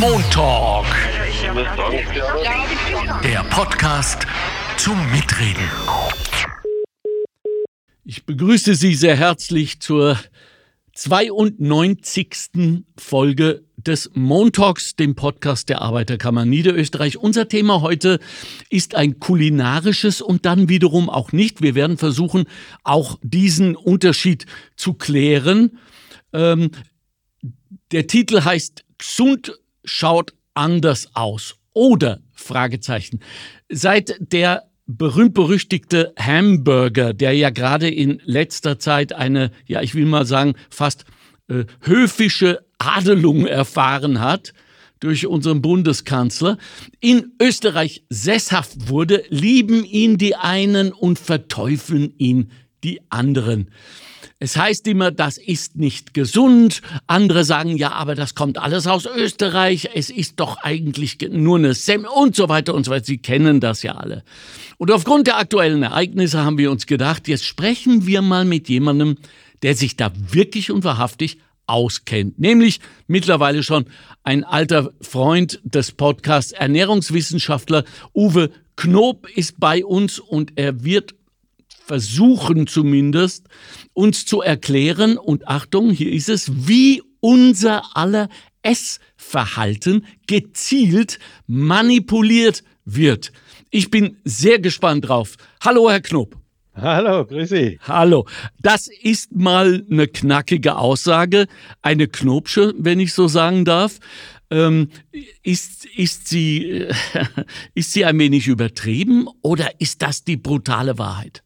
Montalk. Der Podcast zum Mitreden. Ich begrüße Sie sehr herzlich zur 92. Folge des Montalks, dem Podcast der Arbeiterkammer Niederösterreich. Unser Thema heute ist ein kulinarisches und dann wiederum auch nicht. Wir werden versuchen, auch diesen Unterschied zu klären. Ähm, der Titel heißt Gesund schaut anders aus. Oder Fragezeichen. Seit der berühmt-berüchtigte Hamburger, der ja gerade in letzter Zeit eine, ja, ich will mal sagen, fast äh, höfische Adelung erfahren hat durch unseren Bundeskanzler, in Österreich sesshaft wurde, lieben ihn die einen und verteufeln ihn die anderen. Es heißt immer, das ist nicht gesund. Andere sagen, ja, aber das kommt alles aus Österreich. Es ist doch eigentlich nur eine Sem und so weiter und so weiter. Sie kennen das ja alle. Und aufgrund der aktuellen Ereignisse haben wir uns gedacht, jetzt sprechen wir mal mit jemandem, der sich da wirklich und wahrhaftig auskennt. Nämlich mittlerweile schon ein alter Freund des Podcasts, Ernährungswissenschaftler Uwe Knob ist bei uns und er wird versuchen zumindest, uns zu erklären, und Achtung, hier ist es, wie unser aller Essverhalten gezielt manipuliert wird. Ich bin sehr gespannt drauf. Hallo, Herr Knob. Hallo, grüß Sie. Hallo. Das ist mal eine knackige Aussage, eine Knopsche, wenn ich so sagen darf. Ähm, ist, ist, sie, ist sie ein wenig übertrieben oder ist das die brutale Wahrheit?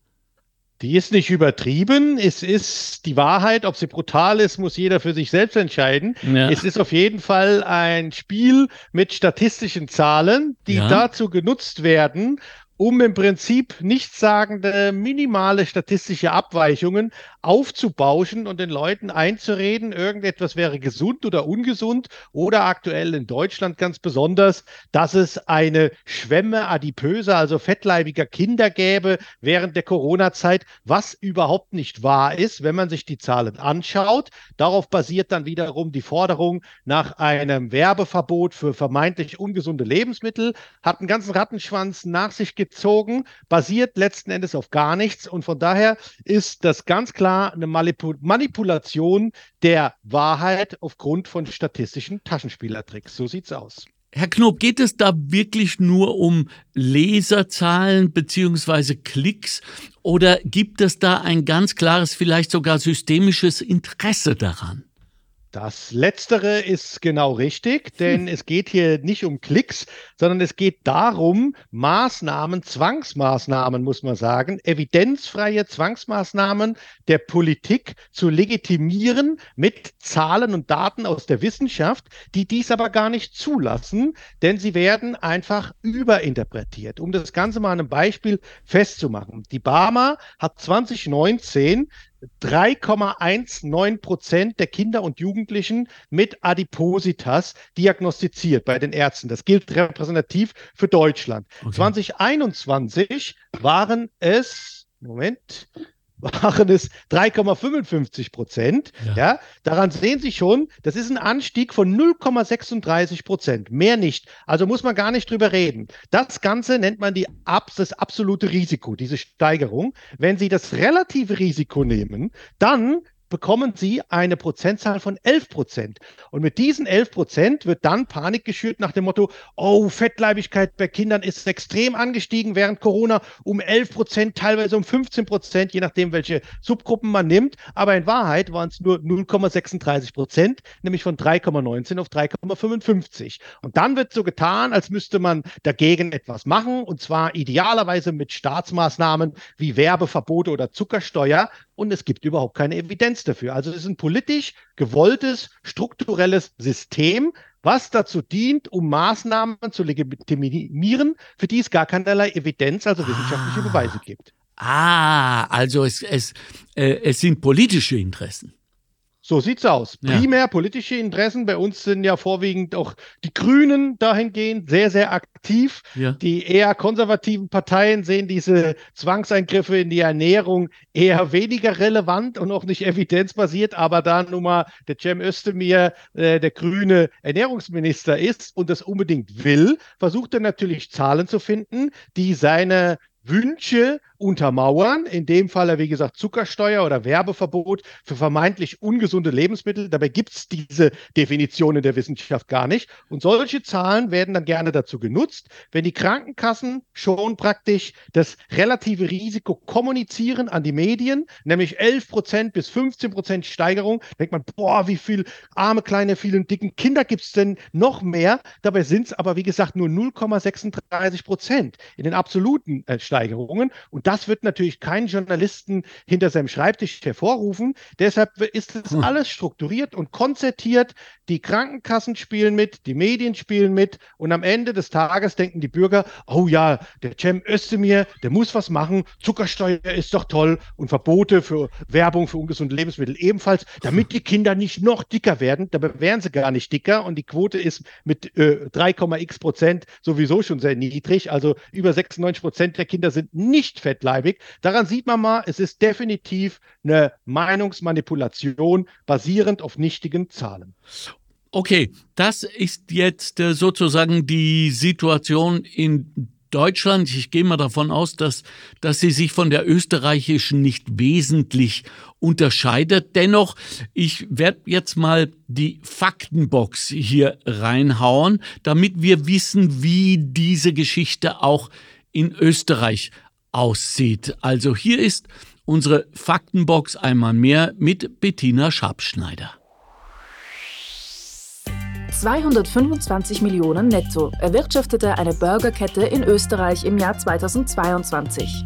Die ist nicht übertrieben. Es ist die Wahrheit. Ob sie brutal ist, muss jeder für sich selbst entscheiden. Ja. Es ist auf jeden Fall ein Spiel mit statistischen Zahlen, die ja. dazu genutzt werden, um im Prinzip nichtssagende minimale statistische Abweichungen aufzubauschen und den Leuten einzureden, irgendetwas wäre gesund oder ungesund oder aktuell in Deutschland ganz besonders, dass es eine Schwemme adipöser, also fettleibiger Kinder gäbe während der Corona-Zeit, was überhaupt nicht wahr ist, wenn man sich die Zahlen anschaut. Darauf basiert dann wiederum die Forderung nach einem Werbeverbot für vermeintlich ungesunde Lebensmittel, hat einen ganzen Rattenschwanz nach sich gezogen, basiert letzten Endes auf gar nichts und von daher ist das ganz klar eine Manipulation der Wahrheit aufgrund von statistischen Taschenspielertricks. So sieht's aus. Herr Knob, geht es da wirklich nur um Leserzahlen beziehungsweise Klicks oder gibt es da ein ganz klares, vielleicht sogar systemisches Interesse daran? Das Letztere ist genau richtig, denn es geht hier nicht um Klicks, sondern es geht darum, Maßnahmen, Zwangsmaßnahmen, muss man sagen, evidenzfreie Zwangsmaßnahmen der Politik zu legitimieren mit Zahlen und Daten aus der Wissenschaft, die dies aber gar nicht zulassen, denn sie werden einfach überinterpretiert. Um das Ganze mal an einem Beispiel festzumachen. Die Barmer hat 2019 3,19 Prozent der Kinder und Jugendlichen mit Adipositas diagnostiziert bei den Ärzten. Das gilt repräsentativ für Deutschland. Okay. 2021 waren es, Moment, waren es 3,55 Prozent. Ja. ja. daran sehen Sie schon, das ist ein Anstieg von 0,36 Prozent, mehr nicht. Also muss man gar nicht drüber reden. Das Ganze nennt man die, das absolute Risiko, diese Steigerung. Wenn Sie das relative Risiko nehmen, dann bekommen sie eine Prozentzahl von 11 Prozent. Und mit diesen 11 Prozent wird dann Panik geschürt nach dem Motto, oh, Fettleibigkeit bei Kindern ist extrem angestiegen während Corona um 11 Prozent, teilweise um 15 Prozent, je nachdem, welche Subgruppen man nimmt. Aber in Wahrheit waren es nur 0,36 Prozent, nämlich von 3,19 auf 3,55. Und dann wird so getan, als müsste man dagegen etwas machen, und zwar idealerweise mit Staatsmaßnahmen wie Werbeverbote oder Zuckersteuer. Und es gibt überhaupt keine Evidenz dafür. Also es ist ein politisch gewolltes, strukturelles System, was dazu dient, um Maßnahmen zu legitimieren, für die es gar keinerlei Evidenz, also wissenschaftliche ah. Beweise gibt. Ah, also es, es, äh, es sind politische Interessen. So sieht's aus. Ja. Primär politische Interessen. Bei uns sind ja vorwiegend auch die Grünen dahingehend sehr, sehr aktiv. Ja. Die eher konservativen Parteien sehen diese Zwangseingriffe in die Ernährung eher weniger relevant und auch nicht evidenzbasiert. Aber da nun mal der Cem Özdemir, äh, der grüne Ernährungsminister ist und das unbedingt will, versucht er natürlich Zahlen zu finden, die seine Wünsche untermauern. In dem Fall, wie gesagt, Zuckersteuer oder Werbeverbot für vermeintlich ungesunde Lebensmittel. Dabei gibt es diese Definition in der Wissenschaft gar nicht. Und solche Zahlen werden dann gerne dazu genutzt, wenn die Krankenkassen schon praktisch das relative Risiko kommunizieren an die Medien, nämlich 11 Prozent bis 15 Prozent Steigerung. Denkt man, boah, wie viel arme, kleine, vielen dicken Kinder gibt es denn noch mehr? Dabei sind es aber, wie gesagt, nur 0,36 Prozent in den absoluten äh, Steigerungen. Und das wird natürlich keinen Journalisten hinter seinem Schreibtisch hervorrufen. Deshalb ist es Hm. alles strukturiert und konzertiert. Die Krankenkassen spielen mit, die Medien spielen mit und am Ende des Tages denken die Bürger, oh ja, der Cem Özdemir, der muss was machen, Zuckersteuer ist doch toll und Verbote für Werbung für ungesunde Lebensmittel ebenfalls, damit die Kinder nicht noch dicker werden. Dabei wären sie gar nicht dicker und die Quote ist mit äh, 3,x Prozent sowieso schon sehr niedrig. Also über 96 Prozent der Kinder sind nicht fettleibig. Daran sieht man mal, es ist definitiv eine Meinungsmanipulation basierend auf nichtigen Zahlen. Okay, das ist jetzt äh, sozusagen die Situation in Deutschland. Ich gehe mal davon aus, dass, dass sie sich von der österreichischen nicht wesentlich unterscheidet. Dennoch, ich werde jetzt mal die Faktenbox hier reinhauen, damit wir wissen, wie diese Geschichte auch in Österreich aussieht. Also hier ist unsere Faktenbox einmal mehr mit Bettina Schabschneider. 225 Millionen netto erwirtschaftete eine Burgerkette in Österreich im Jahr 2022.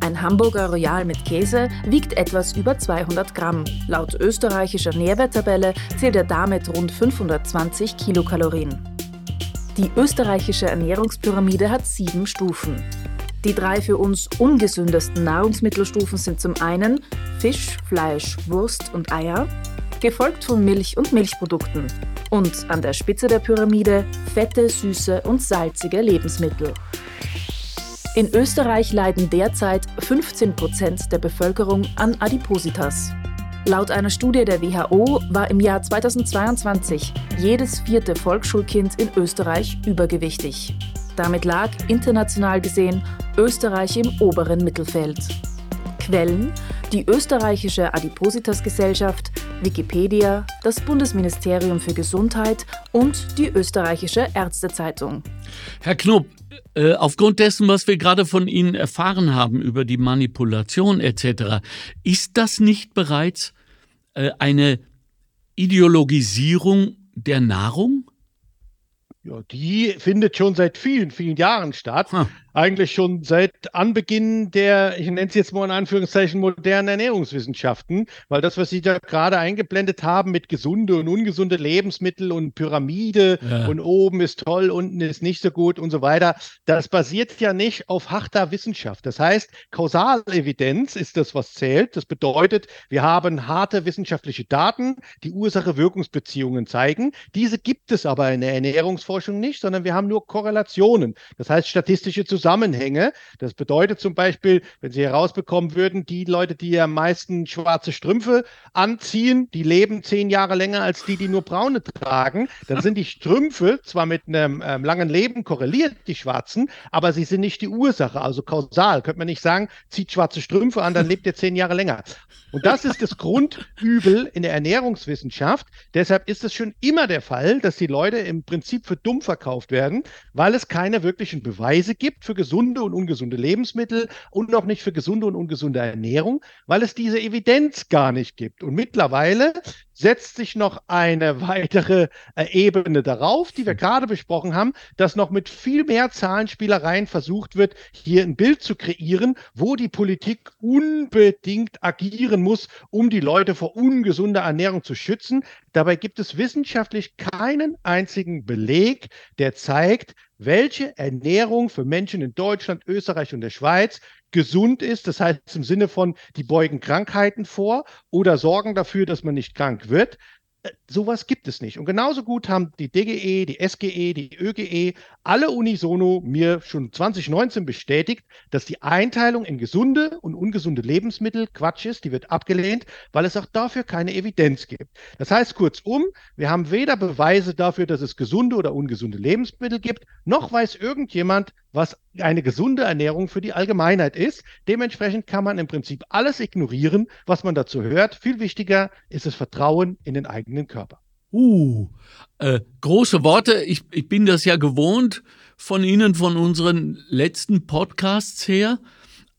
Ein Hamburger Royal mit Käse wiegt etwas über 200 Gramm. Laut österreichischer Nährwerttabelle zählt er damit rund 520 Kilokalorien. Die österreichische Ernährungspyramide hat sieben Stufen. Die drei für uns ungesündesten Nahrungsmittelstufen sind zum einen Fisch, Fleisch, Wurst und Eier, gefolgt von Milch und Milchprodukten. Und an der Spitze der Pyramide fette, süße und salzige Lebensmittel. In Österreich leiden derzeit 15 Prozent der Bevölkerung an Adipositas. Laut einer Studie der WHO war im Jahr 2022 jedes vierte Volksschulkind in Österreich übergewichtig. Damit lag international gesehen Österreich im oberen Mittelfeld. Quellen: die österreichische Adipositas-Gesellschaft, Wikipedia, das Bundesministerium für Gesundheit und die österreichische Ärztezeitung. Herr Knob, äh, aufgrund dessen, was wir gerade von Ihnen erfahren haben über die Manipulation etc., ist das nicht bereits äh, eine Ideologisierung der Nahrung? Ja, die findet schon seit vielen, vielen Jahren statt. Ha. Eigentlich schon seit Anbeginn der, ich nenne es jetzt mal in Anführungszeichen, modernen Ernährungswissenschaften, weil das, was Sie da gerade eingeblendet haben mit gesunde und ungesunde Lebensmittel und Pyramide Ja. und oben ist toll, unten ist nicht so gut und so weiter, das basiert ja nicht auf harter Wissenschaft. Das heißt, Kausalevidenz ist das, was zählt. Das bedeutet, wir haben harte wissenschaftliche Daten, die Ursache-Wirkungsbeziehungen zeigen. Diese gibt es aber in der Ernährungsforschung nicht, sondern wir haben nur Korrelationen. Das heißt, statistische Zusammenhänge. Das bedeutet zum Beispiel, wenn Sie herausbekommen würden, die Leute, die am meisten schwarze Strümpfe anziehen, die leben zehn Jahre länger als die, die nur braune tragen, dann sind die Strümpfe zwar mit einem ähm, langen Leben korreliert, die schwarzen, aber sie sind nicht die Ursache, also kausal. Könnte man nicht sagen, zieht schwarze Strümpfe an, dann lebt ihr zehn Jahre länger. Und das ist das Grundübel in der Ernährungswissenschaft. Deshalb ist es schon immer der Fall, dass die Leute im Prinzip für dumm verkauft werden, weil es keine wirklichen Beweise gibt für gesunde und ungesunde Lebensmittel und noch nicht für gesunde und ungesunde Ernährung, weil es diese Evidenz gar nicht gibt. Und mittlerweile setzt sich noch eine weitere äh, Ebene darauf, die wir gerade besprochen haben, dass noch mit viel mehr Zahlenspielereien versucht wird, hier ein Bild zu kreieren, wo die Politik unbedingt agieren muss, um die Leute vor ungesunder Ernährung zu schützen. Dabei gibt es wissenschaftlich keinen einzigen Beleg, der zeigt, welche Ernährung für Menschen in Deutschland, Österreich und der Schweiz gesund ist. Das heißt im Sinne von, die beugen Krankheiten vor oder sorgen dafür, dass man nicht krank wird. Sowas gibt es nicht. Und genauso gut haben die DGE, die SGE, die ÖGE, alle unisono mir schon 2019 bestätigt, dass die Einteilung in gesunde und ungesunde Lebensmittel Quatsch ist. Die wird abgelehnt, weil es auch dafür keine Evidenz gibt. Das heißt kurzum, wir haben weder Beweise dafür, dass es gesunde oder ungesunde Lebensmittel gibt, noch weiß irgendjemand, was eine gesunde Ernährung für die Allgemeinheit ist. Dementsprechend kann man im Prinzip alles ignorieren, was man dazu hört. Viel wichtiger ist das Vertrauen in den eigenen Körper. Uh, äh, große Worte. Ich, ich bin das ja gewohnt von Ihnen, von unseren letzten Podcasts her.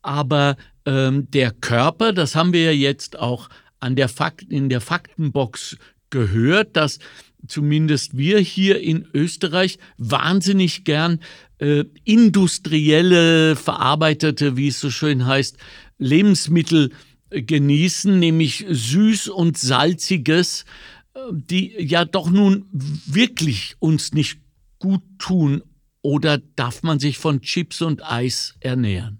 Aber ähm, der Körper, das haben wir ja jetzt auch an der Fakt, in der Faktenbox gehört, dass zumindest wir hier in Österreich wahnsinnig gern äh, industrielle, verarbeitete, wie es so schön heißt, Lebensmittel genießen, nämlich süß und salziges, äh, die ja doch nun wirklich uns nicht gut tun. Oder darf man sich von Chips und Eis ernähren?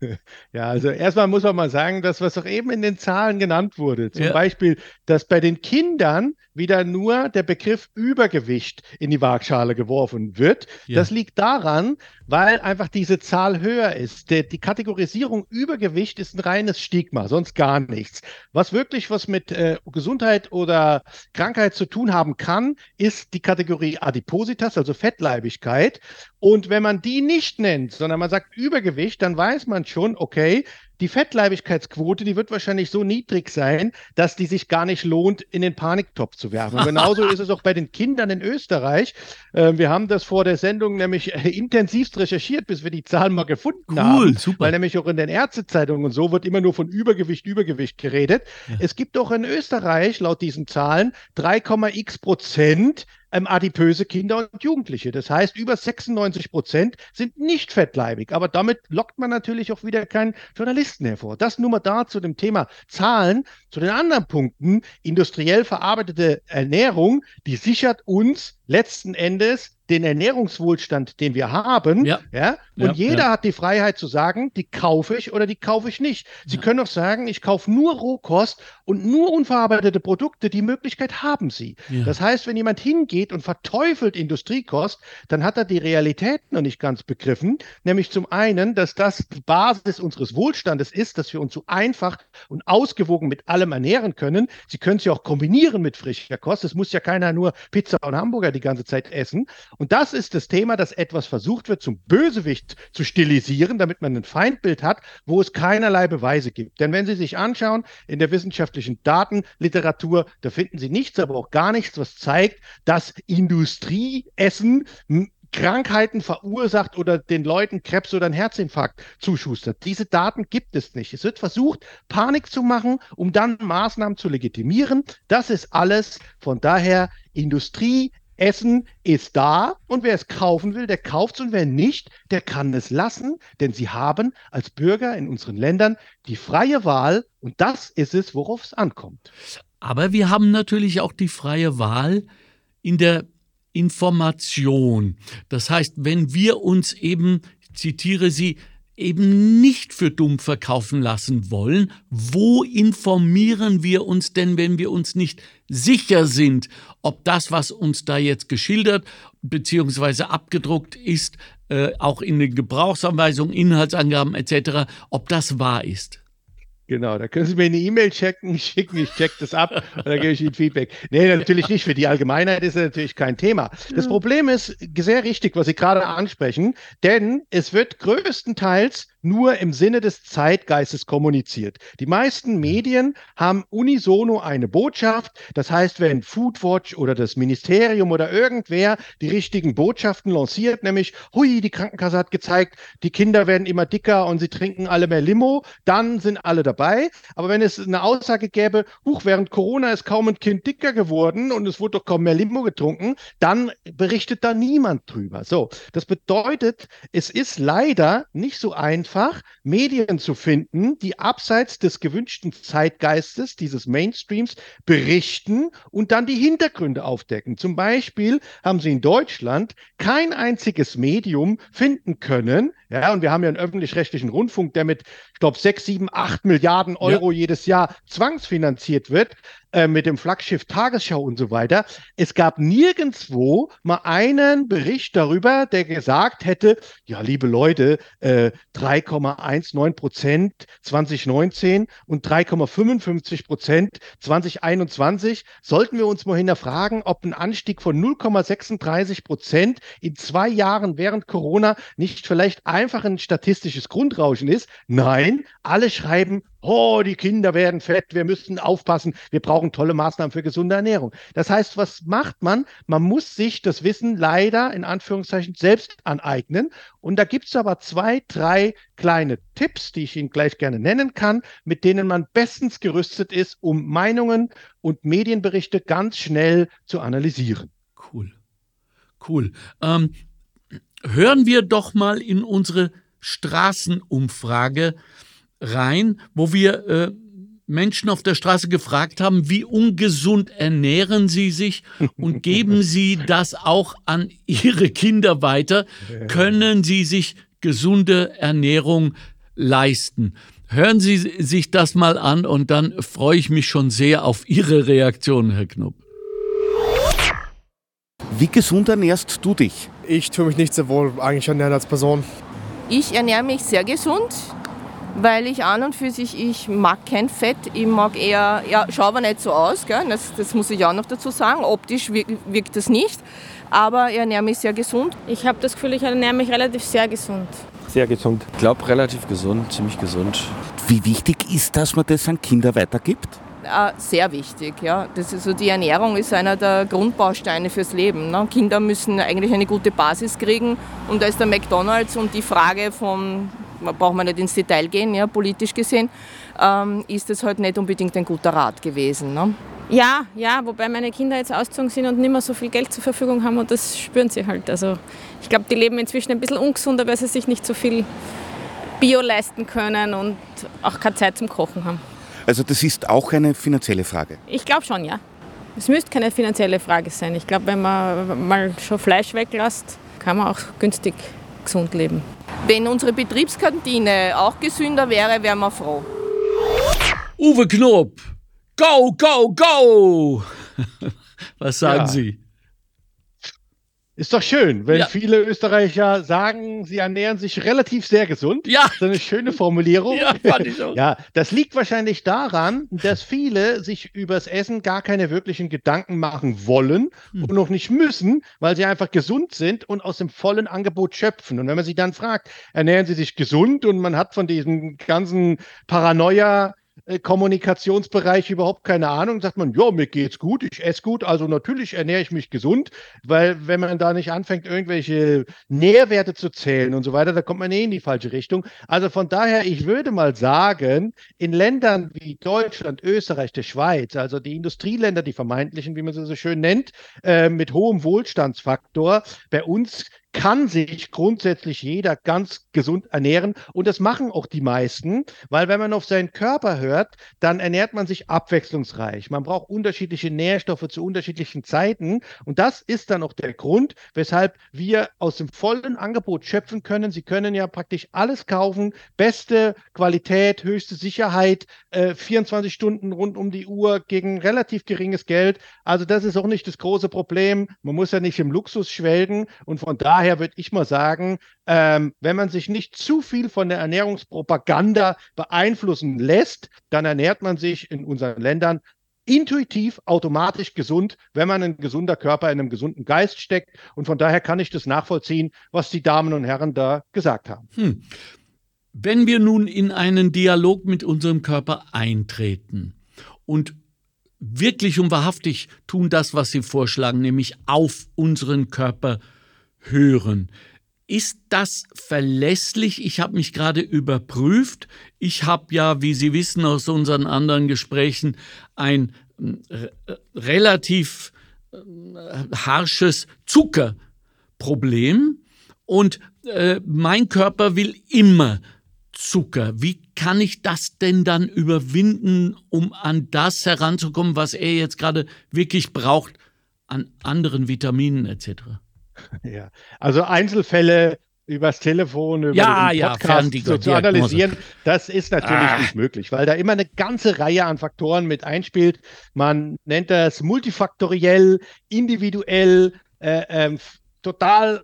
Ja, also erstmal muss man mal sagen, dass was auch eben in den Zahlen genannt wurde, zum ja. Beispiel, dass bei den Kindern wieder nur der Begriff Übergewicht in die Waagschale geworfen wird. Ja. Das liegt daran, weil einfach diese Zahl höher ist. Der, die Kategorisierung Übergewicht ist ein reines Stigma, sonst gar nichts. Was wirklich was mit äh, Gesundheit oder Krankheit zu tun haben kann, ist die Kategorie Adipositas, also Fettleibigkeit. Und wenn man die nicht nennt, sondern man sagt Übergewicht, dann weiß man schon, okay, die Fettleibigkeitsquote, die wird wahrscheinlich so niedrig sein, dass die sich gar nicht lohnt, in den Paniktopf zu werfen. Und genauso ist es auch bei den Kindern in Österreich. Äh, wir haben das vor der Sendung nämlich äh, intensivst recherchiert, bis wir die Zahlen mal gefunden cool, haben. Super. Weil nämlich auch in den Ärztezeitungen und so wird immer nur von Übergewicht, Übergewicht geredet. Ja. Es gibt auch in Österreich laut diesen Zahlen 3,x Prozent ähm, adipöse Kinder und Jugendliche. Das heißt, über 96 Prozent sind nicht fettleibig. Aber damit lockt man natürlich auch wieder keinen Journalisten hervor. Das nur mal da zu dem Thema Zahlen. Zu den anderen Punkten, industriell verarbeitete Ernährung, die sichert uns letzten Endes den Ernährungswohlstand, den wir haben. Ja. ja und ja, jeder ja. hat die Freiheit zu sagen, die kaufe ich oder die kaufe ich nicht. Sie können auch sagen, ich kaufe nur Rohkost und nur unverarbeitete Produkte. Die Möglichkeit haben sie. Das heißt, wenn jemand hingeht und verteufelt Industriekost, dann hat er die Realität noch nicht ganz begriffen. Nämlich zum einen, dass das die Basis unseres Wohlstandes ist, dass wir uns so einfach und ausgewogen mit allem ernähren können. Sie können es ja auch kombinieren mit frischer Kost. Es muss ja keiner nur Pizza und Hamburger die ganze Zeit essen. Und das ist das Thema, dass etwas versucht wird, zum Bösewicht zu stilisieren, damit man ein Feindbild hat, wo es keinerlei Beweise gibt. Denn wenn Sie sich anschauen, in der wissenschaftlichen Datenliteratur, da finden Sie nichts, aber auch gar nichts, was zeigt, dass Industrieessen Krankheiten verursacht oder den Leuten Krebs oder einen Herzinfarkt zuschustert. Diese Daten gibt es nicht. Es wird versucht, Panik zu machen, um dann Maßnahmen zu legitimieren. Das ist alles. Von daher Industrie, Essen ist da und wer es kaufen will, der kauft es und wer nicht, der kann es lassen, denn sie haben als Bürger in unseren Ländern die freie Wahl und das ist es, worauf es ankommt. Aber wir haben natürlich auch die freie Wahl in der Information. Das heißt, wenn wir uns eben, ich zitiere Sie, eben nicht für dumm verkaufen lassen wollen, wo informieren wir uns denn, wenn wir uns nicht sicher sind, ob das, was uns da jetzt geschildert bzw. abgedruckt ist, äh, auch in den Gebrauchsanweisungen, Inhaltsangaben etc., ob das wahr ist? Genau, da können Sie mir eine E-Mail checken, schicken, ich check das ab und dann gebe ich Ihnen Feedback. Nee, natürlich nicht. Für die Allgemeinheit ist das natürlich kein Thema. Das Problem ist sehr richtig, was Sie gerade ansprechen, denn es wird größtenteils nur im Sinne des Zeitgeistes kommuniziert. Die meisten Medien haben unisono eine Botschaft. Das heißt, wenn Foodwatch oder das Ministerium oder irgendwer die richtigen Botschaften lanciert, nämlich, hui, die Krankenkasse hat gezeigt, die Kinder werden immer dicker und sie trinken alle mehr Limo, dann sind alle dabei. Aber wenn es eine Aussage gäbe, huch, während Corona ist kaum ein Kind dicker geworden und es wurde doch kaum mehr Limo getrunken, dann berichtet da niemand drüber. So, das bedeutet, es ist leider nicht so einfach, einfach, Medien zu finden, die abseits des gewünschten Zeitgeistes, dieses Mainstreams, berichten und dann die Hintergründe aufdecken. Zum Beispiel haben sie in Deutschland kein einziges Medium finden können, ja, und wir haben ja einen öffentlich-rechtlichen Rundfunk, der mit, ich glaube, sechs, sieben, acht Milliarden Euro ja. jedes Jahr zwangsfinanziert wird, äh, mit dem Flaggschiff Tagesschau und so weiter. Es gab nirgendwo mal einen Bericht darüber, der gesagt hätte, ja, liebe Leute, äh, 3,19 Prozent 2019 und 3,55 Prozent 2021, sollten wir uns mal hinterfragen, ob ein Anstieg von 0,36 Prozent in zwei Jahren während Corona nicht vielleicht einfach ein statistisches Grundrauschen ist. Nein, alle schreiben, oh, die Kinder werden fett, wir müssen aufpassen, wir brauchen tolle Maßnahmen für gesunde Ernährung. Das heißt, was macht man? Man muss sich das Wissen leider in Anführungszeichen selbst aneignen. Und da gibt es aber zwei, drei kleine Tipps, die ich Ihnen gleich gerne nennen kann, mit denen man bestens gerüstet ist, um Meinungen und Medienberichte ganz schnell zu analysieren. Cool. Cool. Ähm, hören wir doch mal in unsere Straßenumfrage rein, wo wir äh, Menschen auf der Straße gefragt haben, wie ungesund ernähren sie sich und geben sie das auch an ihre Kinder weiter? Können sie sich gesunde Ernährung leisten? Hören Sie sich das mal an und dann freue ich mich schon sehr auf Ihre Reaktion, Herr Knopp. Wie gesund ernährst du dich? Ich tue mich nicht sehr wohl eigentlich ernähren als Person. Ich ernähre mich sehr gesund, weil ich an und für sich, ich mag kein Fett, ich mag eher, ja, schaue aber nicht so aus, gell? Das, das muss ich auch noch dazu sagen, optisch wirkt, wirkt das nicht, aber ich ernähre mich sehr gesund. Ich habe das Gefühl, ich ernähre mich relativ sehr gesund. Sehr gesund. Ich glaube relativ gesund, ziemlich gesund. Wie wichtig ist, dass man das an Kinder weitergibt? Sehr wichtig. Ja. Das ist so, die Ernährung ist einer der Grundbausteine fürs Leben. Ne? Kinder müssen eigentlich eine gute Basis kriegen und da ist der McDonalds und die Frage von, braucht man nicht ins Detail gehen, ja, politisch gesehen, ähm, ist das halt nicht unbedingt ein guter Rat gewesen. Ne? Ja, ja, wobei meine Kinder jetzt ausgezogen sind und nicht mehr so viel Geld zur Verfügung haben und das spüren sie halt. Also ich glaube, die leben inzwischen ein bisschen ungesunder, weil sie sich nicht so viel Bio leisten können und auch keine Zeit zum Kochen haben. Also das ist auch eine finanzielle Frage? Ich glaube schon, ja. Es müsste keine finanzielle Frage sein. Ich glaube, wenn man mal schon Fleisch weglässt, kann man auch günstig gesund leben. Wenn unsere Betriebskantine auch gesünder wäre, wären wir froh. Uwe Knob, go, go, go! Was sagen ja. Sie? Ist doch schön, wenn ja. viele Österreicher sagen, sie ernähren sich relativ sehr gesund. Ja. Das ist eine schöne Formulierung. Ja, fand ich auch. ja, das liegt wahrscheinlich daran, dass viele sich übers Essen gar keine wirklichen Gedanken machen wollen hm. und noch nicht müssen, weil sie einfach gesund sind und aus dem vollen Angebot schöpfen. Und wenn man sich dann fragt, ernähren sie sich gesund und man hat von diesem ganzen Paranoia äh, Kommunikationsbereich überhaupt keine Ahnung. Sagt man, ja, mir geht's gut, ich esse gut, also natürlich ernähre ich mich gesund, weil wenn man da nicht anfängt, irgendwelche Nährwerte zu zählen und so weiter, da kommt man eh in die falsche Richtung. Also von daher, ich würde mal sagen, in Ländern wie Deutschland, Österreich, der Schweiz, also die Industrieländer, die vermeintlichen, wie man sie so schön nennt, äh, mit hohem Wohlstandsfaktor, bei uns kann sich grundsätzlich jeder ganz gesund ernähren und das machen auch die meisten, weil wenn man auf seinen Körper hört, dann ernährt man sich abwechslungsreich. Man braucht unterschiedliche Nährstoffe zu unterschiedlichen Zeiten und das ist dann auch der Grund, weshalb wir aus dem vollen Angebot schöpfen können. Sie können ja praktisch alles kaufen, beste Qualität, höchste Sicherheit, äh, 24 Stunden rund um die Uhr gegen relativ geringes Geld. Also das ist auch nicht das große Problem. Man muss ja nicht im Luxus schwelgen und von daher daher würde ich mal sagen, ähm, wenn man sich nicht zu viel von der Ernährungspropaganda beeinflussen lässt, dann ernährt man sich in unseren Ländern intuitiv automatisch gesund, wenn man ein gesunder Körper in einem gesunden Geist steckt. Und von daher kann ich das nachvollziehen, was die Damen und Herren da gesagt haben. Hm. Wenn wir nun in einen Dialog mit unserem Körper eintreten und wirklich und wahrhaftig tun das, was Sie vorschlagen, nämlich auf unseren Körper hören. Ist das verlässlich? Ich habe mich gerade überprüft. Ich habe ja, wie Sie wissen aus unseren anderen Gesprächen, ein äh, relativ äh, harsches Zuckerproblem und äh, mein Körper will immer Zucker. Wie kann ich das denn dann überwinden, um an das heranzukommen, was er jetzt gerade wirklich braucht, an anderen Vitaminen etc.? Ja, also Einzelfälle übers Telefon, über ja, den Podcast ja, so zu analysieren, das ist natürlich ah. nicht möglich, weil da immer eine ganze Reihe an Faktoren mit einspielt. Man nennt das multifaktoriell, individuell, äh, ähm, total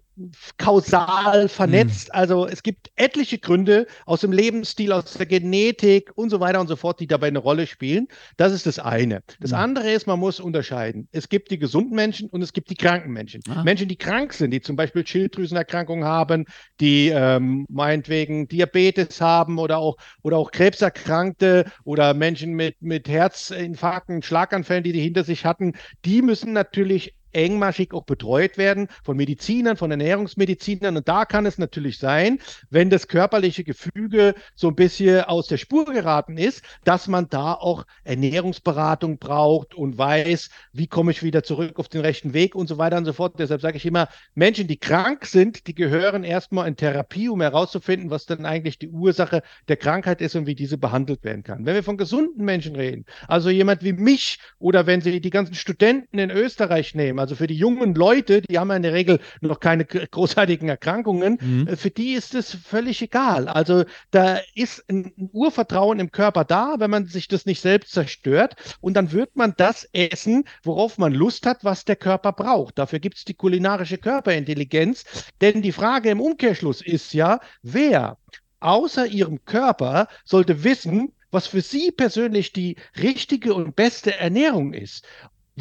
kausal vernetzt. Mhm. Also es gibt etliche Gründe aus dem Lebensstil, aus der Genetik und so weiter und so fort, die dabei eine Rolle spielen. Das ist das eine. Das mhm. andere ist, man muss unterscheiden. Es gibt die gesunden Menschen und es gibt die kranken Menschen. Ah. Menschen, die krank sind, die zum Beispiel Schilddrüsenerkrankungen haben, die ähm, meinetwegen Diabetes haben oder auch, oder auch Krebserkrankte oder Menschen mit, mit Herzinfarkten, Schlaganfällen, die die hinter sich hatten, die müssen natürlich engmaschig auch betreut werden von Medizinern, von Ernährungsmedizinern. Und da kann es natürlich sein, wenn das körperliche Gefüge so ein bisschen aus der Spur geraten ist, dass man da auch Ernährungsberatung braucht und weiß, wie komme ich wieder zurück auf den rechten Weg und so weiter und so fort. Deshalb sage ich immer, Menschen, die krank sind, die gehören erstmal in Therapie, um herauszufinden, was dann eigentlich die Ursache der Krankheit ist und wie diese behandelt werden kann. Wenn wir von gesunden Menschen reden, also jemand wie mich oder wenn Sie die ganzen Studenten in Österreich nehmen, also für die jungen Leute, die haben ja in der Regel noch keine großartigen Erkrankungen, mhm. Äh, für die ist es völlig egal. Also da ist ein Urvertrauen im Körper da, wenn man sich das nicht selbst zerstört. Und dann wird man das essen, worauf man Lust hat, was der Körper braucht. Dafür gibt es die kulinarische Körperintelligenz. Denn die Frage im Umkehrschluss ist ja, wer außer ihrem Körper sollte wissen, was für Sie persönlich die richtige und beste Ernährung ist.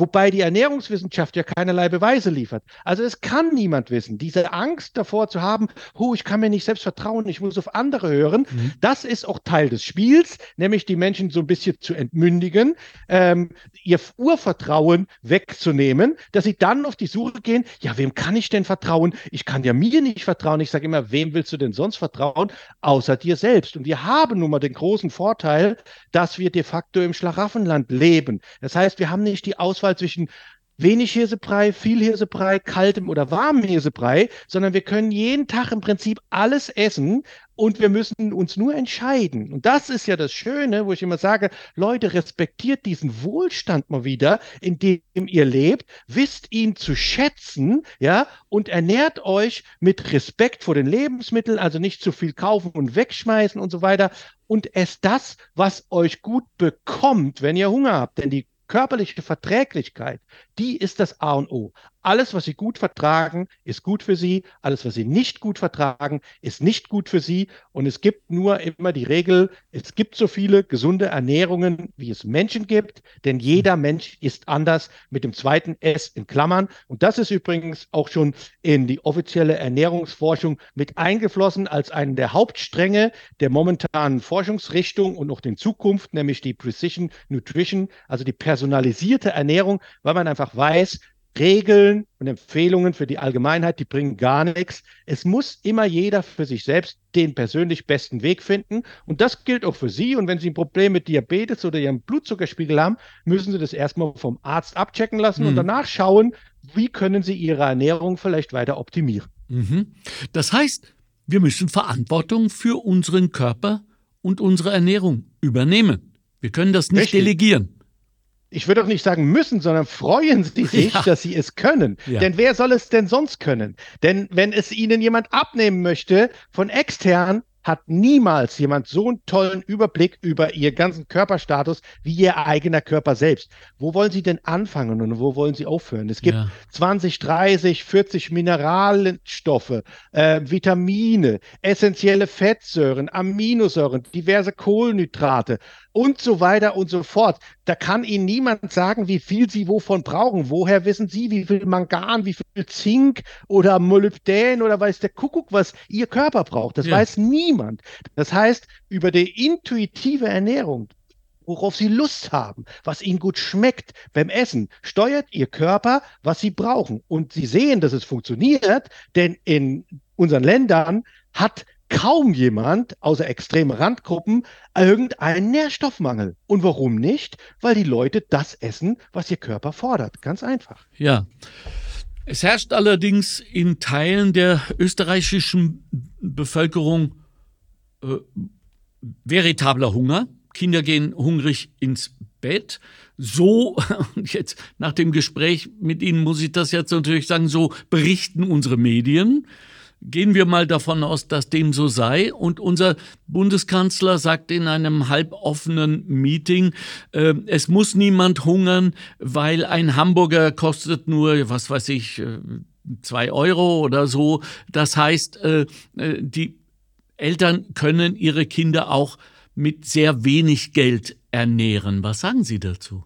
Wobei die Ernährungswissenschaft ja keinerlei Beweise liefert. Also es kann niemand wissen. Diese Angst davor zu haben, oh, ich kann mir nicht selbst vertrauen, ich muss auf andere hören, mhm. das ist auch Teil des Spiels, nämlich die Menschen so ein bisschen zu entmündigen, ähm, ihr Urvertrauen wegzunehmen, dass sie dann auf die Suche gehen, ja, wem kann ich denn vertrauen? Ich kann ja mir nicht vertrauen. Ich sage immer, wem willst du denn sonst vertrauen, außer dir selbst? Und wir haben nun mal den großen Vorteil, dass wir de facto im Schlaraffenland leben. Das heißt, wir haben nicht die Auswahl Auswahl zwischen wenig Hirsebrei, viel Hirsebrei, kaltem oder warmem Hirsebrei, sondern wir können jeden Tag im Prinzip alles essen und wir müssen uns nur entscheiden. Und das ist ja das Schöne, wo ich immer sage, Leute, respektiert diesen Wohlstand mal wieder, in dem ihr lebt, wisst ihn zu schätzen, ja, und ernährt euch mit Respekt vor den Lebensmitteln, also nicht zu viel kaufen und wegschmeißen und so weiter. Und esst das, was euch gut bekommt, wenn ihr Hunger habt, denn die körperliche Verträglichkeit, die ist das A und O. Alles, was Sie gut vertragen, ist gut für Sie. Alles, was Sie nicht gut vertragen, ist nicht gut für Sie. Und es gibt nur immer die Regel, es gibt so viele gesunde Ernährungen, wie es Menschen gibt, denn jeder Mensch ist anders mit dem zweiten S in Klammern. Und das ist übrigens auch schon in die offizielle Ernährungsforschung mit eingeflossen als einen der Hauptstränge der momentanen Forschungsrichtung und auch in Zukunft, nämlich die Precision Nutrition, also die personalisierte Ernährung, weil man einfach weiß, Regeln und Empfehlungen für die Allgemeinheit, die bringen gar nichts. Es muss immer jeder für sich selbst den persönlich besten Weg finden. Und das gilt auch für Sie. Und wenn Sie ein Problem mit Diabetes oder Ihrem Blutzuckerspiegel haben, müssen Sie das erstmal vom Arzt abchecken lassen mhm. und danach schauen, wie können Sie Ihre Ernährung vielleicht weiter optimieren. Mhm. Das heißt, wir müssen Verantwortung für unseren Körper und unsere Ernährung übernehmen. Wir können das nicht Richtig. delegieren ich würde auch nicht sagen müssen, sondern freuen Sie sich, ja. dass Sie es können. Ja. Denn wer soll es denn sonst können? Denn wenn es Ihnen jemand abnehmen möchte von extern, hat niemals jemand so einen tollen Überblick über ihr ganzen Körperstatus wie ihr eigener Körper selbst. Wo wollen Sie denn anfangen und wo wollen Sie aufhören? Es gibt ja. 20, 30, 40 Mineralstoffe, äh, Vitamine, essentielle Fettsäuren, Aminosäuren, diverse Kohlenhydrate und so weiter und so fort. Da kann Ihnen niemand sagen, wie viel Sie wovon brauchen. Woher wissen Sie, wie viel Mangan, wie viel Zink oder Molybdän oder weiß der Kuckuck, was Ihr Körper braucht? Das ja. weiß niemand. Das heißt, über die intuitive Ernährung, worauf sie Lust haben, was ihnen gut schmeckt beim Essen, steuert ihr Körper, was sie brauchen. Und sie sehen, dass es funktioniert, denn in unseren Ländern hat kaum jemand, außer extreme Randgruppen, irgendeinen Nährstoffmangel. Und warum nicht? Weil die Leute das essen, was ihr Körper fordert. Ganz einfach. Ja. Es herrscht allerdings in Teilen der österreichischen Bevölkerung äh, veritabler Hunger. Kinder gehen hungrig ins Bett. So, jetzt nach dem Gespräch mit Ihnen muss ich das jetzt natürlich sagen, so berichten unsere Medien. Gehen wir mal davon aus, dass dem so sei. Und unser Bundeskanzler sagt in einem halboffenen Meeting, äh, es muss niemand hungern, weil ein Hamburger kostet nur, was weiß ich, äh, zwei Euro oder so. Das heißt, äh, äh die Eltern können ihre Kinder auch mit sehr wenig Geld ernähren. Was sagen Sie dazu?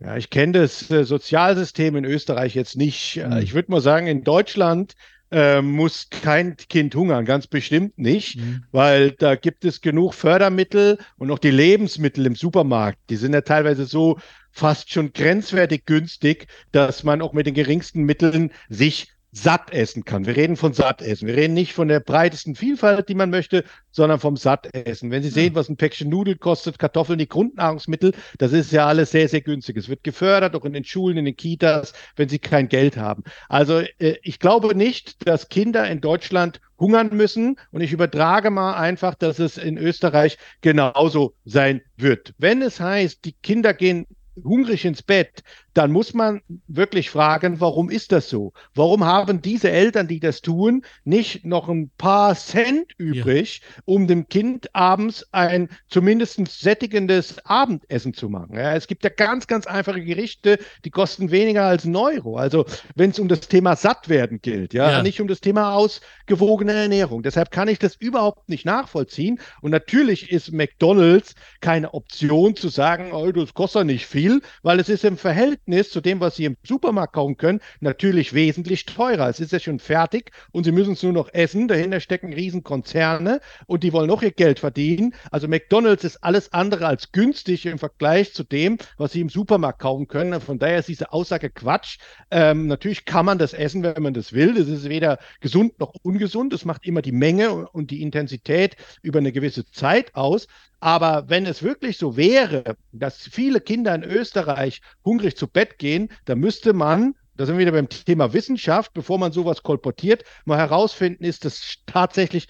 Ja, ich kenne das äh, Sozialsystem in Österreich jetzt nicht. Hm. Ich würde mal sagen, in Deutschland äh, muss kein Kind hungern, ganz bestimmt nicht, mhm. weil da gibt es genug Fördermittel und auch die Lebensmittel im Supermarkt, die sind ja teilweise so fast schon grenzwertig günstig, dass man auch mit den geringsten Mitteln sich satt essen kann. Wir reden von satt essen. Wir reden nicht von der breitesten Vielfalt, die man möchte, sondern vom satt essen. Wenn Sie sehen, was ein Päckchen Nudeln kostet, Kartoffeln, die Grundnahrungsmittel, das ist ja alles sehr, sehr günstig. Es wird gefördert, auch in den Schulen, in den Kitas, wenn sie kein Geld haben. Also äh, ich glaube nicht, dass Kinder in Deutschland hungern müssen. Und ich übertrage mal einfach, dass es in Österreich genauso sein wird. Wenn es heißt, die Kinder gehen hungrig ins Bett, dann muss man wirklich fragen, warum ist das so? Warum haben diese Eltern, die das tun, nicht noch ein paar Cent übrig, ja. um dem Kind abends ein zumindest sättigendes Abendessen zu machen? Ja, es gibt ja ganz, ganz einfache Gerichte, die kosten weniger als ein Euro. Also wenn es um das Thema Sattwerden gilt, ja, ja, nicht um das Thema ausgewogene Ernährung. Deshalb kann ich das überhaupt nicht nachvollziehen. Und natürlich ist McDonald's keine Option zu sagen, oh, das kostet nicht viel, weil es ist im Verhältnis Verhältnis zu dem, was Sie im Supermarkt kaufen können, natürlich wesentlich teurer. Es ist ja schon fertig und Sie müssen es nur noch essen. Dahinter stecken Riesenkonzerne und die wollen noch ihr Geld verdienen. Also McDonald's ist alles andere als günstig im Vergleich zu dem, was Sie im Supermarkt kaufen können. Von daher ist diese Aussage Quatsch. Ähm, natürlich kann man das essen, wenn man das will. Das ist weder gesund noch ungesund. Es macht immer die Menge und die Intensität über eine gewisse Zeit aus. Aber wenn es wirklich so wäre, dass viele Kinder in Österreich hungrig zu Bett gehen, dann müsste man, da sind wir wieder beim Thema Wissenschaft, bevor man sowas kolportiert, mal herausfinden, ist das tatsächlich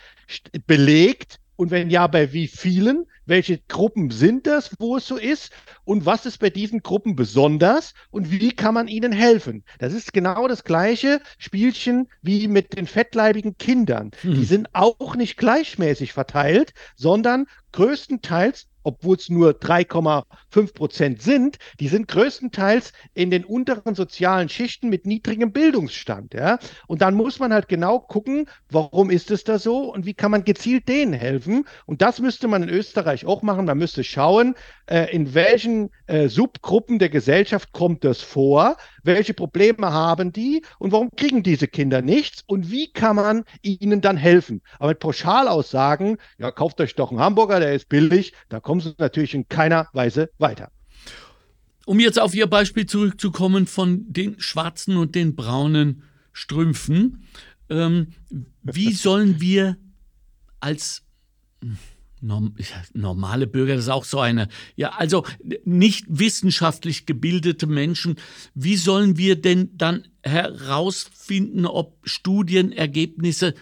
belegt und wenn ja, bei wie vielen? Welche Gruppen sind das, wo es so ist? Und was ist bei diesen Gruppen besonders? Und wie kann man ihnen helfen? Das ist genau das gleiche Spielchen wie mit den fettleibigen Kindern. Hm. Die sind auch nicht gleichmäßig verteilt, sondern größtenteils obwohl es nur 3,5 Prozent sind, die sind größtenteils in den unteren sozialen Schichten mit niedrigem Bildungsstand. Ja? Und dann muss man halt genau gucken, warum ist es da so und wie kann man gezielt denen helfen. Und das müsste man in Österreich auch machen. Man müsste schauen, äh, in welchen äh, Subgruppen der Gesellschaft kommt das vor, welche Probleme haben die und warum kriegen diese Kinder nichts und wie kann man ihnen dann helfen. Aber mit Pauschalaussagen, ja, kauft euch doch einen Hamburger, der ist billig, da kommen sie natürlich in keiner Weise weiter. Um jetzt auf Ihr Beispiel zurückzukommen von den schwarzen und den braunen Strümpfen, ähm, wie sollen wir als normale Bürger, das ist auch so eine, ja, also nicht wissenschaftlich gebildete Menschen, wie sollen wir denn dann herausfinden, ob Studienergebnisse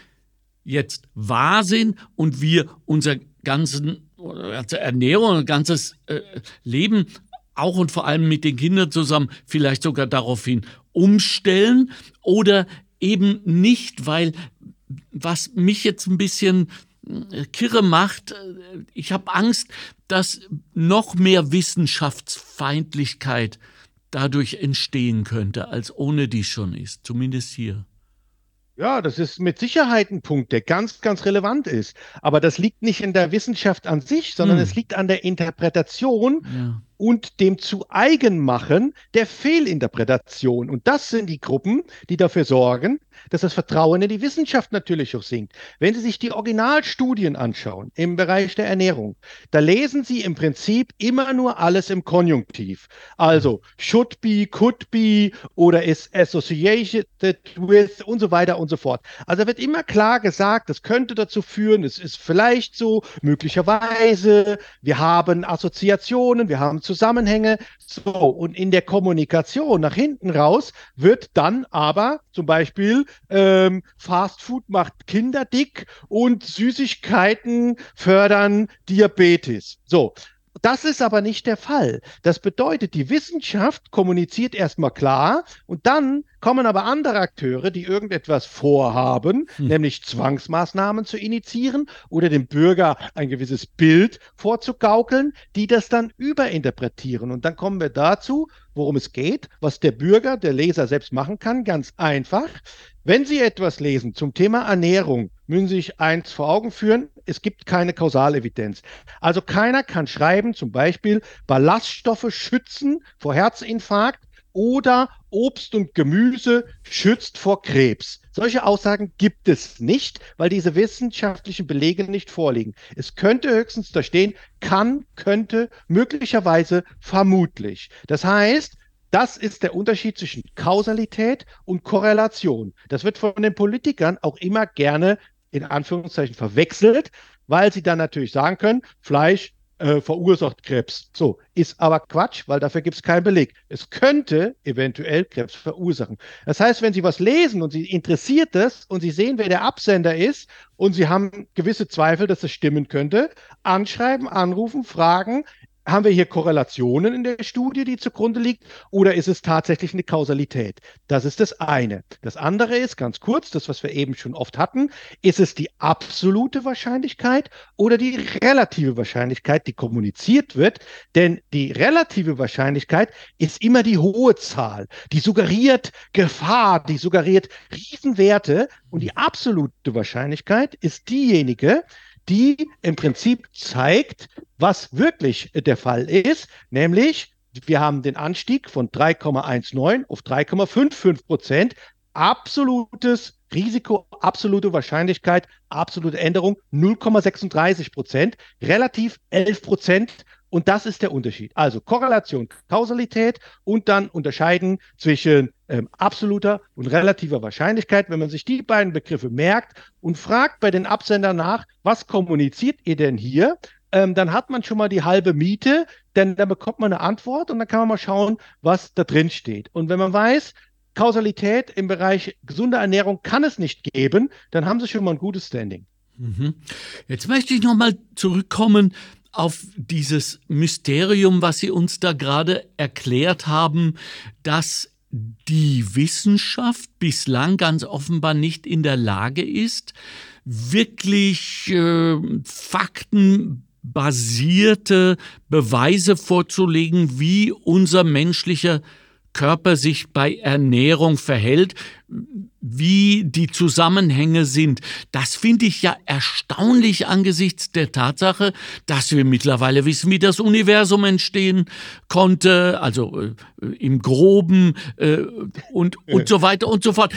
jetzt wahr sind und wir unser ganzen ganze Ernährung und ganzes äh, Leben auch und vor allem mit den Kindern zusammen vielleicht sogar daraufhin umstellen oder eben nicht, weil was mich jetzt ein bisschen kirre macht. Ich habe Angst, dass noch mehr Wissenschaftsfeindlichkeit dadurch entstehen könnte, als ohne die schon ist, zumindest hier. Ja, das ist mit Sicherheit ein Punkt, der ganz, ganz relevant ist. Aber das liegt nicht in der Wissenschaft an sich, sondern hm. es liegt an der Interpretation ja. und dem zu Eigenmachen der Fehlinterpretation. Und das sind die Gruppen, die dafür sorgen, dass das Vertrauen in die Wissenschaft natürlich auch sinkt. Wenn Sie sich die Originalstudien anschauen im Bereich der Ernährung, da lesen Sie im Prinzip immer nur alles im Konjunktiv. Also should be, could be oder is associated with und so weiter und so fort. Also wird immer klar gesagt, das könnte dazu führen, es ist vielleicht so, möglicherweise, wir haben Assoziationen, wir haben Zusammenhänge. So, und in der Kommunikation nach hinten raus wird dann aber zum Beispiel ähm, Fast Food macht Kinder dick und Süßigkeiten fördern Diabetes. So, das ist aber nicht der Fall. Das bedeutet, die Wissenschaft kommuniziert erstmal klar und dann kommen aber andere Akteure, die irgendetwas vorhaben, hm. nämlich Zwangsmaßnahmen zu initiieren oder dem Bürger ein gewisses Bild vorzugaukeln, die das dann überinterpretieren. Und dann kommen wir dazu, worum es geht, was der Bürger, der Leser selbst machen kann, ganz einfach. Wenn Sie etwas lesen zum Thema Ernährung, müssen Sie sich eins vor Augen führen, es gibt keine Kausalevidenz. Also keiner kann schreiben, zum Beispiel, Ballaststoffe schützen vor Herzinfarkt oder Obst und Gemüse schützt vor Krebs. Solche Aussagen gibt es nicht, weil diese wissenschaftlichen Belege nicht vorliegen. Es könnte höchstens da stehen, kann, könnte, möglicherweise, vermutlich. Das heißt, das ist der Unterschied zwischen Kausalität und Korrelation. Das wird von den Politikern auch immer gerne in Anführungszeichen verwechselt, weil sie dann natürlich sagen können, Fleisch äh, verursacht Krebs. So, ist aber Quatsch, weil dafür gibt es keinen Beleg. Es könnte eventuell Krebs verursachen. Das heißt, wenn Sie was lesen und Sie interessiert das und Sie sehen, wer der Absender ist und Sie haben gewisse Zweifel, dass es stimmen könnte, anschreiben, anrufen, fragen, haben wir hier Korrelationen in der Studie, die zugrunde liegt, oder ist es tatsächlich eine Kausalität? Das ist das eine. Das andere ist, ganz kurz, das, was wir eben schon oft hatten, ist es die absolute Wahrscheinlichkeit oder die relative Wahrscheinlichkeit, die kommuniziert wird? Denn die relative Wahrscheinlichkeit ist immer die hohe Zahl. Die suggeriert Gefahr, die suggeriert Riesenwerte und die absolute Wahrscheinlichkeit ist diejenige, die im Prinzip zeigt, was wirklich der Fall ist, nämlich wir haben den Anstieg von 3,19 auf 3,55 Prozent. Absolutes Risiko, absolute Wahrscheinlichkeit, absolute Änderung 0,36 Prozent, relativ 11 Prozent und das ist der Unterschied. Also Korrelation, Kausalität und dann unterscheiden zwischen ähm, absoluter und relativer Wahrscheinlichkeit. Wenn man sich die beiden Begriffe merkt und fragt bei den Absendern nach, was kommuniziert ihr denn hier? Ähm, dann hat man schon mal die halbe Miete, denn dann bekommt man eine Antwort und dann kann man mal schauen, was da drin steht. Und wenn man weiß, Kausalität im Bereich gesunder Ernährung kann es nicht geben, dann haben sie schon mal ein gutes Standing. Mhm. Jetzt möchte ich nochmal zurückkommen auf dieses Mysterium, was Sie uns da gerade erklärt haben, dass die Wissenschaft bislang ganz offenbar nicht in der Lage ist, wirklich äh, faktenbasierte Beweise vorzulegen, wie unser menschlicher Körper sich bei Ernährung verhält, wie die Zusammenhänge sind. Das finde ich ja erstaunlich angesichts der Tatsache, dass wir mittlerweile wissen, wie das Universum entstehen konnte, also äh, im groben äh, und, und so weiter und so fort.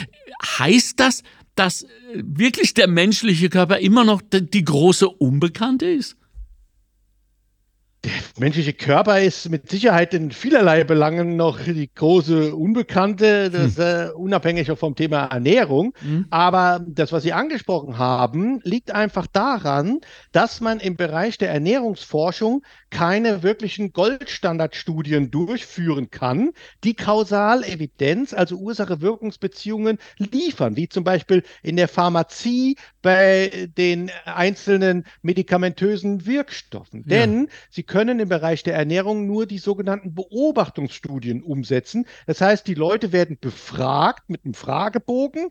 Heißt das, dass äh, wirklich der menschliche Körper immer noch die große Unbekannte ist? Der menschliche Körper ist mit Sicherheit in vielerlei Belangen noch die große Unbekannte, das, hm. äh, unabhängig vom Thema Ernährung. Hm. Aber das, was Sie angesprochen haben, liegt einfach daran, dass man im Bereich der Ernährungsforschung keine wirklichen Goldstandardstudien durchführen kann, die Kausalevidenz, also Ursache-Wirkungsbeziehungen liefern, wie zum Beispiel in der Pharmazie bei den einzelnen medikamentösen Wirkstoffen. Ja. Denn sie können im Bereich der Ernährung nur die sogenannten Beobachtungsstudien umsetzen. Das heißt, die Leute werden befragt mit einem Fragebogen.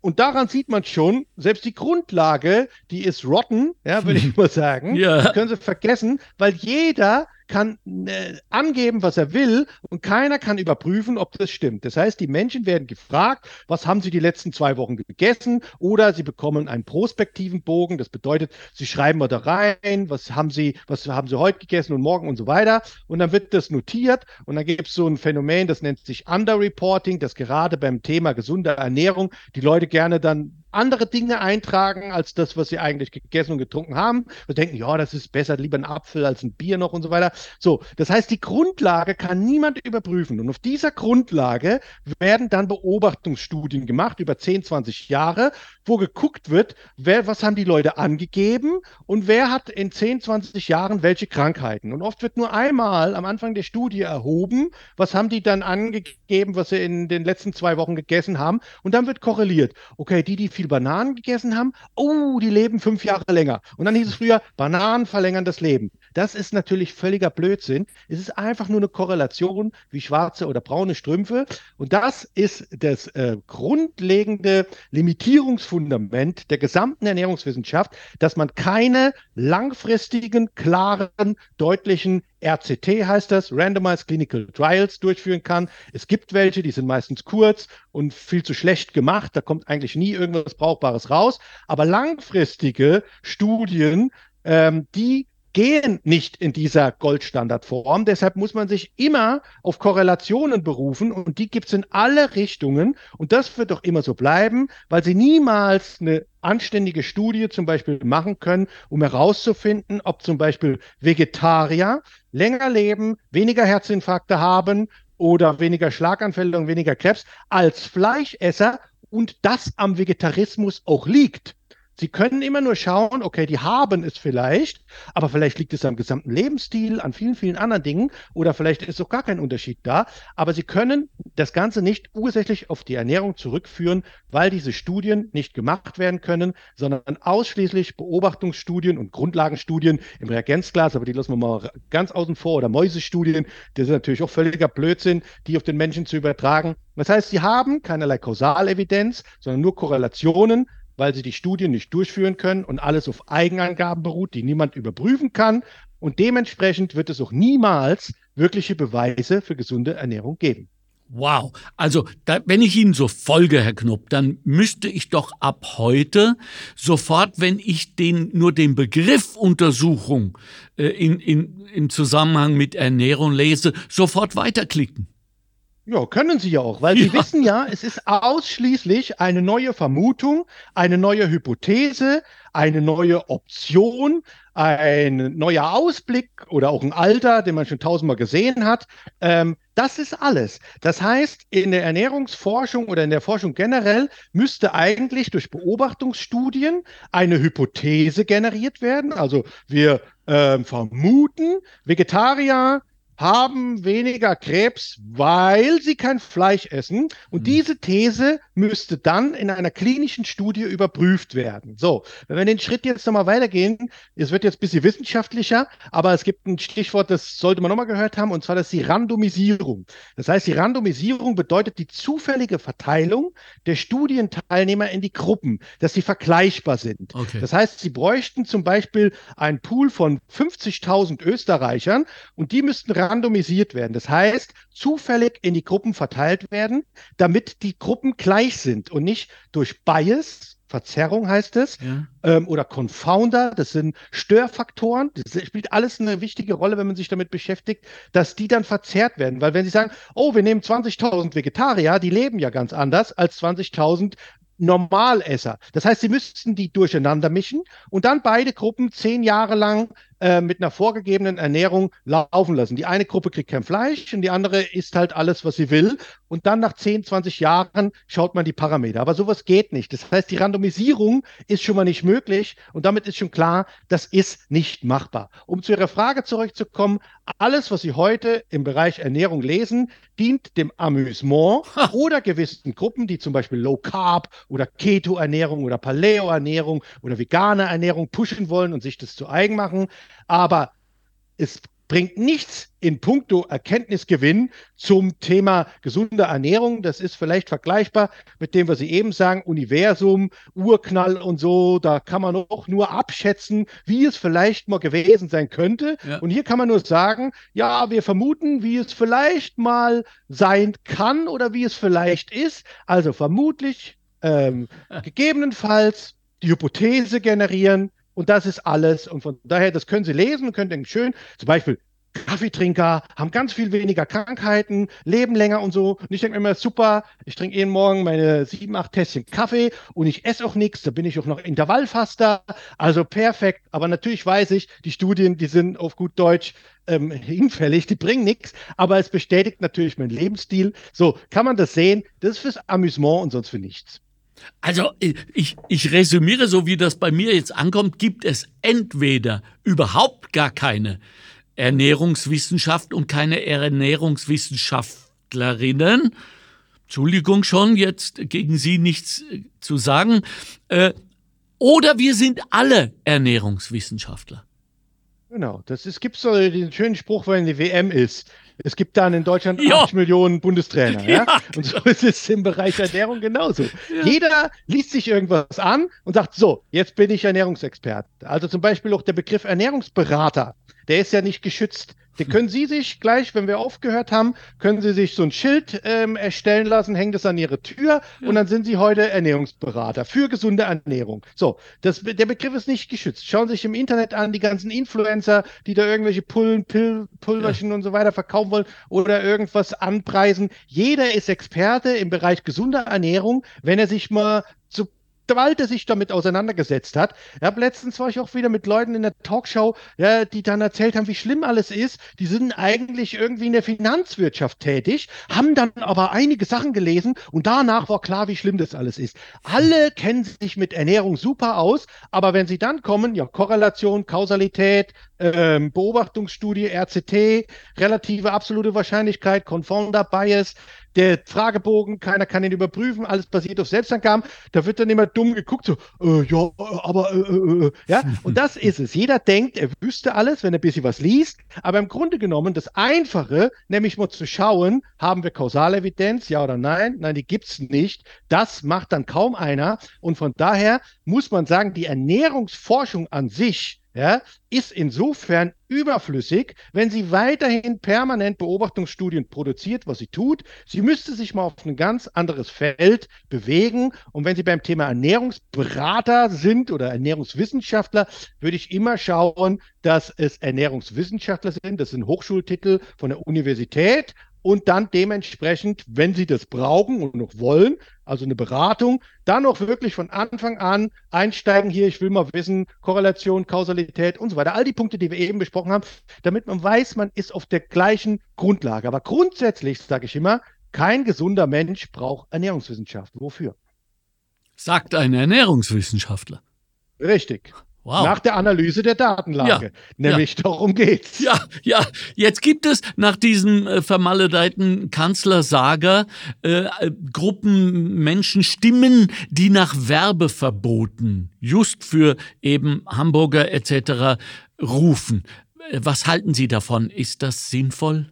Und daran sieht man schon, selbst die Grundlage, die ist rotten, ja, würde ich mal sagen. Ja. Können Sie vergessen, weil jeder kann äh, angeben, was er will und keiner kann überprüfen, ob das stimmt. Das heißt, die Menschen werden gefragt, was haben sie die letzten zwei Wochen gegessen oder sie bekommen einen prospektiven Bogen. Das bedeutet, sie schreiben mal da rein, was haben sie, was haben sie heute gegessen und morgen und so weiter. Und dann wird das notiert und dann gibt es so ein Phänomen, das nennt sich Underreporting, das gerade beim Thema gesunde Ernährung die Leute gerne dann andere Dinge eintragen als das, was sie eigentlich gegessen und getrunken haben. Wir denken, ja, das ist besser, lieber ein Apfel als ein Bier noch und so weiter. So, das heißt, die Grundlage kann niemand überprüfen. Und auf dieser Grundlage werden dann Beobachtungsstudien gemacht über 10, 20 Jahre, wo geguckt wird, wer, was haben die Leute angegeben und wer hat in 10, 20 Jahren welche Krankheiten. Und oft wird nur einmal am Anfang der Studie erhoben, was haben die dann angegeben, was sie in den letzten zwei Wochen gegessen haben. Und dann wird korreliert. Okay, die, die viel Bananen gegessen haben, oh, die leben fünf Jahre länger. Und dann hieß es früher, Bananen verlängern das Leben. Das ist natürlich völliger Blödsinn. Es ist einfach nur eine Korrelation wie schwarze oder braune Strümpfe. Und das ist das äh, grundlegende Limitierungsfundament der gesamten Ernährungswissenschaft, dass man keine langfristigen, klaren, deutlichen RCT heißt das, Randomized Clinical Trials durchführen kann. Es gibt welche, die sind meistens kurz und viel zu schlecht gemacht. Da kommt eigentlich nie irgendwas Brauchbares raus. Aber langfristige Studien, ähm, die gehen nicht in dieser Goldstandardform. Deshalb muss man sich immer auf Korrelationen berufen und die gibt es in alle Richtungen. Und das wird doch immer so bleiben, weil sie niemals eine anständige Studie zum Beispiel machen können, um herauszufinden, ob zum Beispiel Vegetarier länger leben, weniger Herzinfarkte haben oder weniger Schlaganfälle und weniger Krebs als Fleischesser und das am Vegetarismus auch liegt. Sie können immer nur schauen, okay, die haben es vielleicht, aber vielleicht liegt es am gesamten Lebensstil, an vielen, vielen anderen Dingen oder vielleicht ist auch gar kein Unterschied da. Aber Sie können das Ganze nicht ursächlich auf die Ernährung zurückführen, weil diese Studien nicht gemacht werden können, sondern ausschließlich Beobachtungsstudien und Grundlagenstudien im Reagenzglas, aber die lassen wir mal ganz außen vor oder Mäusestudien, das ist natürlich auch völliger Blödsinn, die auf den Menschen zu übertragen. Das heißt, Sie haben keinerlei Kausalevidenz, sondern nur Korrelationen weil sie die Studien nicht durchführen können und alles auf Eigenangaben beruht, die niemand überprüfen kann. Und dementsprechend wird es auch niemals wirkliche Beweise für gesunde Ernährung geben. Wow, also da, wenn ich Ihnen so folge, Herr Knupp, dann müsste ich doch ab heute sofort, wenn ich den nur den Begriff Untersuchung äh, in, in, im Zusammenhang mit Ernährung lese, sofort weiterklicken. Ja, können sie ja auch, weil ja. sie wissen ja, es ist ausschließlich eine neue Vermutung, eine neue Hypothese, eine neue Option, ein neuer Ausblick oder auch ein Alter, den man schon tausendmal gesehen hat. Ähm, das ist alles. Das heißt, in der Ernährungsforschung oder in der Forschung generell müsste eigentlich durch Beobachtungsstudien eine Hypothese generiert werden. Also wir äh, vermuten, Vegetarier haben weniger Krebs, weil sie kein Fleisch essen. Und mhm. diese These müsste dann in einer klinischen Studie überprüft werden. So, wenn wir den Schritt jetzt nochmal weitergehen, es wird jetzt ein bisschen wissenschaftlicher, aber es gibt ein Stichwort, das sollte man nochmal gehört haben, und zwar das ist die Randomisierung. Das heißt, die Randomisierung bedeutet die zufällige Verteilung der Studienteilnehmer in die Gruppen, dass sie vergleichbar sind. Okay. Das heißt, sie bräuchten zum Beispiel einen Pool von 50.000 Österreichern und die müssten randomisiert werden. Das heißt, zufällig in die Gruppen verteilt werden, damit die Gruppen gleich sind und nicht durch Bias, Verzerrung heißt es, ja. ähm, oder Confounder, das sind Störfaktoren, das spielt alles eine wichtige Rolle, wenn man sich damit beschäftigt, dass die dann verzerrt werden. Weil wenn Sie sagen, oh, wir nehmen 20.000 Vegetarier, die leben ja ganz anders als 20.000 Normalesser. Das heißt, Sie müssten die durcheinander mischen und dann beide Gruppen zehn Jahre lang äh, mit einer vorgegebenen Ernährung laufen lassen. Die eine Gruppe kriegt kein Fleisch und die andere isst halt alles, was sie will. Und dann nach 10, 20 Jahren schaut man die Parameter. Aber sowas geht nicht. Das heißt, die Randomisierung ist schon mal nicht möglich und damit ist schon klar, das ist nicht machbar. Um zu Ihrer Frage zurückzukommen, alles, was Sie heute im Bereich Ernährung lesen, dient dem Amüsement ha. oder gewissen Gruppen, die zum Beispiel Low Carb oder Keto-Ernährung oder Paleo-Ernährung oder vegane Ernährung pushen wollen und sich das zu eigen machen. Aber es bringt nichts in puncto Erkenntnisgewinn zum Thema gesunde Ernährung. Das ist vielleicht vergleichbar mit dem, was Sie eben sagen, Universum, Urknall und so. Da kann man auch nur abschätzen, wie es vielleicht mal gewesen sein könnte. Ja. Und hier kann man nur sagen, ja, wir vermuten, wie es vielleicht mal sein kann oder wie es vielleicht ist. Also vermutlich, ähm, gegebenenfalls die Hypothese generieren, und das ist alles. Und von daher, das können Sie lesen können denken, schön, zum Beispiel Kaffeetrinker haben ganz viel weniger Krankheiten, leben länger und so. Und ich denke mir immer, super, ich trinke jeden Morgen meine sieben, acht Tässchen Kaffee und ich esse auch nichts, da bin ich auch noch Intervallfaster, also perfekt. Aber natürlich weiß ich, die Studien, die sind auf gut Deutsch ähm, hinfällig, die bringen nichts, aber es bestätigt natürlich meinen Lebensstil. So, kann man das sehen? Das ist fürs Amüsement und sonst für nichts. Also ich, ich resümiere, so wie das bei mir jetzt ankommt, gibt es entweder überhaupt gar keine Ernährungswissenschaft und keine Ernährungswissenschaftlerinnen. Entschuldigung schon, jetzt gegen Sie nichts äh, zu sagen. Äh, oder wir sind alle Ernährungswissenschaftler. Genau, das gibt so den schönen Spruch, wenn die WM ist. Es gibt dann in Deutschland ja. 80 Millionen Bundestrainer. Ja. ja. Und so ist es im Bereich Ernährung genauso. Ja. Jeder liest sich irgendwas an und sagt, so, jetzt bin ich Ernährungsexperte. Also zum Beispiel auch der Begriff Ernährungsberater der ist ja nicht geschützt. Können Sie sich gleich, wenn wir aufgehört haben, können Sie sich so ein Schild ähm, erstellen lassen, hängen das an Ihre Tür ja. und dann sind Sie heute Ernährungsberater für gesunde Ernährung. So, das, der Begriff ist nicht geschützt. Schauen Sie sich im Internet an, die ganzen Influencer, die da irgendwelche Pullen, Pill, Pulverchen ja. und so weiter verkaufen wollen oder irgendwas anpreisen. Jeder ist Experte im Bereich gesunder Ernährung, wenn er sich mal zu Walter sich damit auseinandergesetzt hat. Habe letztens war ich auch wieder mit Leuten in der Talkshow, ja, die dann erzählt haben, wie schlimm alles ist. Die sind eigentlich irgendwie in der Finanzwirtschaft tätig, haben dann aber einige Sachen gelesen und danach war klar, wie schlimm das alles ist. Alle kennen sich mit Ernährung super aus, aber wenn sie dann kommen, ja, Korrelation, Kausalität, ähm, Beobachtungsstudie, RCT, relative absolute Wahrscheinlichkeit, Confounder Bias, der Fragebogen, keiner kann ihn überprüfen, alles basiert auf Selbstangaben. Da wird dann immer dumm geguckt, so, äh, ja, aber, äh, äh, äh, ja, und das ist es. Jeder denkt, er wüsste alles, wenn er ein bisschen was liest, aber im Grunde genommen das Einfache, nämlich mal zu schauen, haben wir Kausalevidenz, ja oder nein? Nein, die gibt's nicht. Das macht dann kaum einer und von daher muss man sagen, die Ernährungsforschung an sich, ja, ist insofern überflüssig, wenn sie weiterhin permanent Beobachtungsstudien produziert, was sie tut. Sie müsste sich mal auf ein ganz anderes Feld bewegen. Und wenn Sie beim Thema Ernährungsberater sind oder Ernährungswissenschaftler, würde ich immer schauen, dass es Ernährungswissenschaftler sind. Das sind Hochschultitel von der Universität und dann dementsprechend, wenn Sie das brauchen und noch wollen, also eine Beratung, dann auch wirklich von Anfang an einsteigen hier, ich will mal wissen, Korrelation, Kausalität und so weiter. All die Punkte, die wir eben besprochen haben, damit man weiß, man ist auf der gleichen Grundlage. Aber grundsätzlich sage ich immer, kein gesunder Mensch braucht Ernährungswissenschaft. Wofür? Sagt ein Ernährungswissenschaftler. Richtig. Wow. Nach der Analyse der Datenlage. Ja, Nämlich ja. darum geht's. Ja, ja. Jetzt gibt es nach diesem äh, vermaledeiten Kanzlersager äh, äh, Gruppen Menschen, Stimmen, die nach Werbeverboten just für eben Hamburger etc. rufen. Äh, was halten Sie davon? Ist das sinnvoll?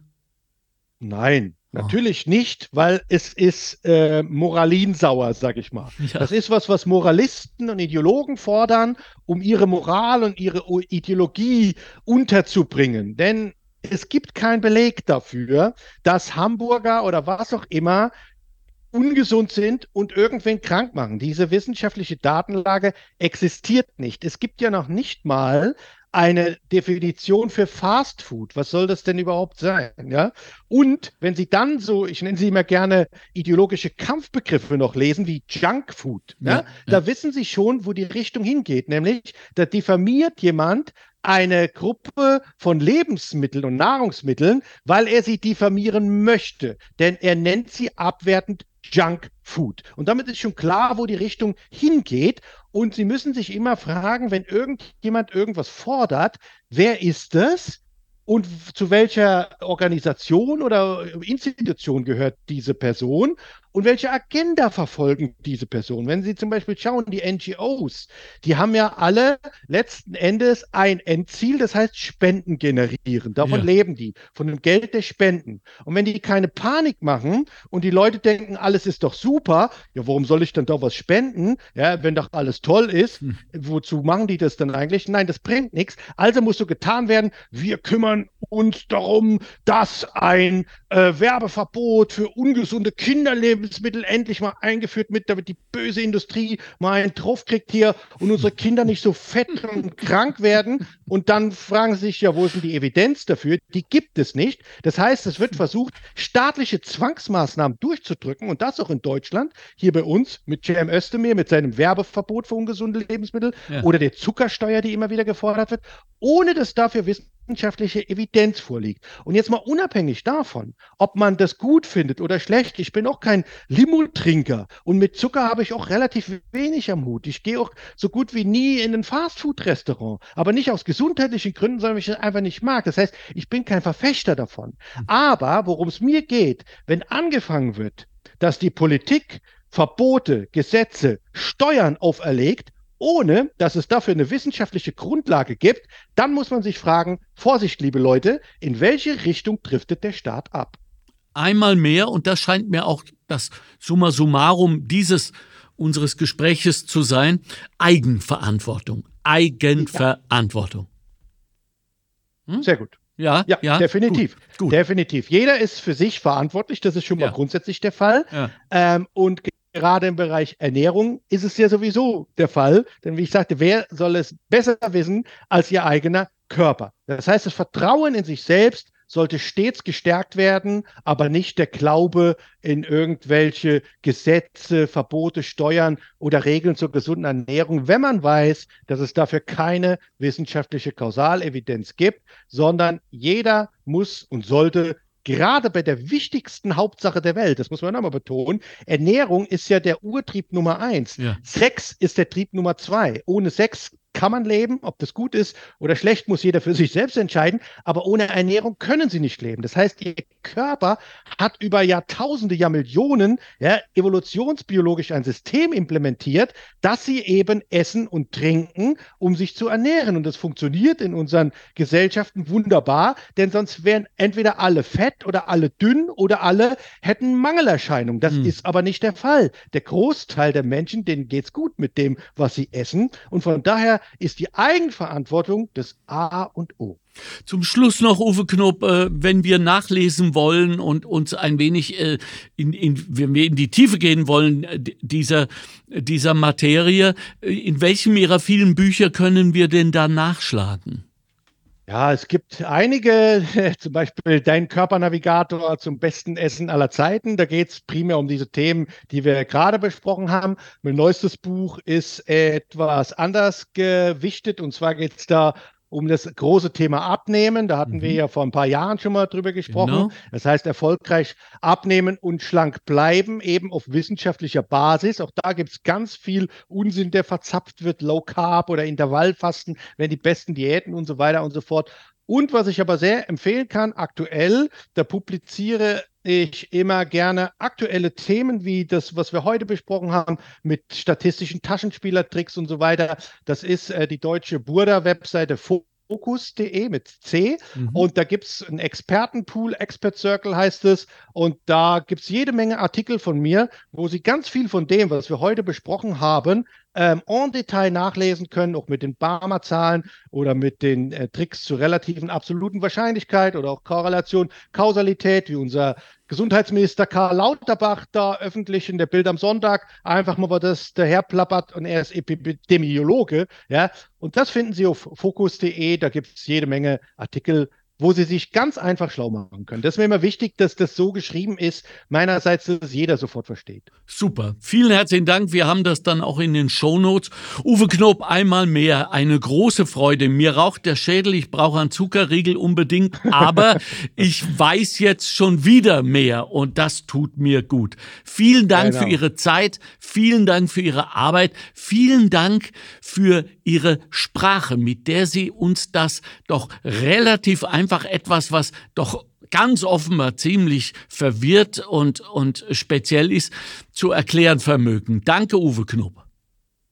Nein, Natürlich nicht, weil es ist äh, moralinsauer, sag ich mal. Ja. Das ist was, was Moralisten und Ideologen fordern, um ihre Moral und ihre Ideologie unterzubringen. Denn es gibt keinen Beleg dafür, dass Hamburger oder was auch immer ungesund sind und irgendwen krank machen. Diese wissenschaftliche Datenlage existiert nicht. Es gibt ja noch nicht mal eine Definition für Fast Food. Was soll das denn überhaupt sein? Ja? Und wenn Sie dann so, ich nenne sie immer gerne ideologische Kampfbegriffe noch lesen, wie Junk Food, ja, ja, da wissen Sie schon, wo die Richtung hingeht. Nämlich, da diffamiert jemand eine Gruppe von Lebensmitteln und Nahrungsmitteln, weil er sie diffamieren möchte. Denn er nennt sie abwertend Junk Food. Und damit ist schon klar, wo die Richtung hingeht. Und Sie müssen sich immer fragen, wenn irgendjemand irgendwas fordert, wer ist das? Und zu welcher Organisation oder Institution gehört diese Person? Und welche Agenda verfolgen diese Personen? Wenn Sie zum Beispiel schauen, die NGOs, die haben ja alle letzten Endes ein Endziel, das heißt Spenden generieren. Davon ja. leben die, von dem Geld der Spenden. Und wenn die keine Panik machen und die Leute denken, alles ist doch super, ja, warum soll ich dann doch was spenden? Ja, wenn doch alles toll ist, hm. wozu machen die das dann eigentlich? Nein, das bringt nichts. Also muss so getan werden, wir kümmern uns darum, dass ein äh, Werbeverbot für ungesunde Kinderlebensmittel Lebensmittel endlich mal eingeführt mit, damit die böse Industrie mal einen Truff kriegt hier und unsere Kinder nicht so fett und krank werden. Und dann fragen sie sich, ja, wo ist denn die Evidenz dafür? Die gibt es nicht. Das heißt, es wird versucht, staatliche Zwangsmaßnahmen durchzudrücken und das auch in Deutschland, hier bei uns mit Cem Özdemir, mit seinem Werbeverbot für ungesunde Lebensmittel ja. oder der Zuckersteuer, die immer wieder gefordert wird, ohne dass dafür Wissen wissenschaftliche Evidenz vorliegt. Und jetzt mal unabhängig davon, ob man das gut findet oder schlecht, ich bin auch kein Limo-Trinker und mit Zucker habe ich auch relativ wenig am Hut. Ich gehe auch so gut wie nie in ein Fastfood-Restaurant, aber nicht aus gesundheitlichen Gründen, sondern weil ich es einfach nicht mag. Das heißt, ich bin kein Verfechter davon. Hm. Aber worum es mir geht, wenn angefangen wird, dass die Politik Verbote, Gesetze, Steuern auferlegt, ohne dass es dafür eine wissenschaftliche Grundlage gibt, dann muss man sich fragen, Vorsicht, liebe Leute, in welche Richtung driftet der Staat ab? Einmal mehr, und das scheint mir auch das Summa summarum dieses unseres Gespräches zu sein, Eigenverantwortung. Eigenverantwortung. Hm? Sehr gut. Ja, ja, ja definitiv. Gut, gut. Definitiv. Jeder ist für sich verantwortlich, das ist schon mal ja. grundsätzlich der Fall. Ja. Ähm, und gerade im Bereich Ernährung ist es ja sowieso der Fall. Denn wie ich sagte, wer soll es besser wissen als ihr eigener Körper? Das heißt, das Vertrauen in sich selbst sollte stets gestärkt werden, aber nicht der Glaube in irgendwelche Gesetze, Verbote, Steuern oder Regeln zur gesunden Ernährung, wenn man weiß, dass es dafür keine wissenschaftliche Kausalevidenz gibt, sondern jeder muss und sollte gerade bei der wichtigsten Hauptsache der Welt, das muss man nochmal betonen, Ernährung ist ja der Urtrieb Nummer eins. Ja. Sex ist der Trieb Nummer zwei. Ohne Sex kann man leben, ob das gut ist oder schlecht, muss jeder für sich selbst entscheiden. Aber ohne Ernährung können sie nicht leben. Das heißt, ihr Körper hat über Jahrtausende, ja Millionen, ja, evolutionsbiologisch ein System implementiert, dass sie eben essen und trinken, um sich zu ernähren. Und das funktioniert in unseren Gesellschaften wunderbar, denn sonst wären entweder alle fett oder alle dünn oder alle hätten Mangelerscheinungen. Das hm. ist aber nicht der Fall. Der Großteil der Menschen, denen geht es gut mit dem, was sie essen. Und von daher ist die Eigenverantwortung das A und O. Zum Schluss noch, Uwe Knopp, äh, wenn wir nachlesen wollen und uns ein wenig äh, in, in, wenn wir in die Tiefe gehen wollen, äh, dieser, dieser Materie, in welchem Ihrer vielen Bücher können wir denn da nachschlagen? Ja, es gibt einige, zum Beispiel Dein Körpernavigator zum besten Essen aller Zeiten. Da geht es primär um diese Themen, die wir gerade besprochen haben. Mein neuestes Buch ist etwas anders gewichtet und zwar geht es da um das große Thema Abnehmen. Da hatten mhm. wir ja vor ein paar Jahren schon mal drüber gesprochen. Genau. Das heißt, erfolgreich abnehmen und schlank bleiben, eben auf wissenschaftlicher Basis. Auch da gibt es ganz viel Unsinn, der verzapft wird, Low Carb oder Intervallfasten, wenn die besten Diäten und so weiter und so fort. Und was ich aber sehr empfehlen kann, aktuell, da publiziere ich immer gerne aktuelle Themen wie das, was wir heute besprochen haben, mit statistischen Taschenspielertricks und so weiter. Das ist äh, die deutsche Burda-Webseite Focus.de mit C. Mhm. Und da gibt es einen Expertenpool, Expert Circle heißt es. Und da gibt es jede Menge Artikel von mir, wo Sie ganz viel von dem, was wir heute besprochen haben, ähm, en Detail nachlesen können, auch mit den Barmer-Zahlen oder mit den äh, Tricks zur relativen absoluten Wahrscheinlichkeit oder auch Korrelation, Kausalität, wie unser Gesundheitsminister Karl Lauterbach da öffentlich in der Bild am Sonntag einfach mal das daherplappert und er ist Epidemiologe, ja. Und das finden Sie auf fokus.de, da gibt es jede Menge Artikel wo sie sich ganz einfach schlau machen können. Das ist mir immer wichtig, dass das so geschrieben ist, meinerseits, dass jeder sofort versteht. Super. Vielen herzlichen Dank. Wir haben das dann auch in den Shownotes. Uwe Knob, einmal mehr. Eine große Freude. Mir raucht der Schädel. Ich brauche einen Zuckerriegel unbedingt. Aber ich weiß jetzt schon wieder mehr und das tut mir gut. Vielen Dank genau. für Ihre Zeit. Vielen Dank für Ihre Arbeit. Vielen Dank für Ihre Sprache, mit der Sie uns das doch relativ einfach einfach etwas, was doch ganz offenbar ziemlich verwirrt und, und speziell ist, zu erklären vermögen. Danke, Uwe Knob.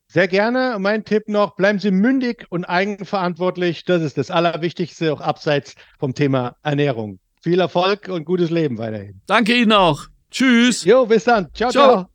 Sehr gerne. Mein Tipp noch, bleiben Sie mündig und eigenverantwortlich. Das ist das Allerwichtigste, auch abseits vom Thema Ernährung. Viel Erfolg und gutes Leben weiterhin. Danke Ihnen auch. Tschüss. Jo, bis dann. ciao. ciao. ciao.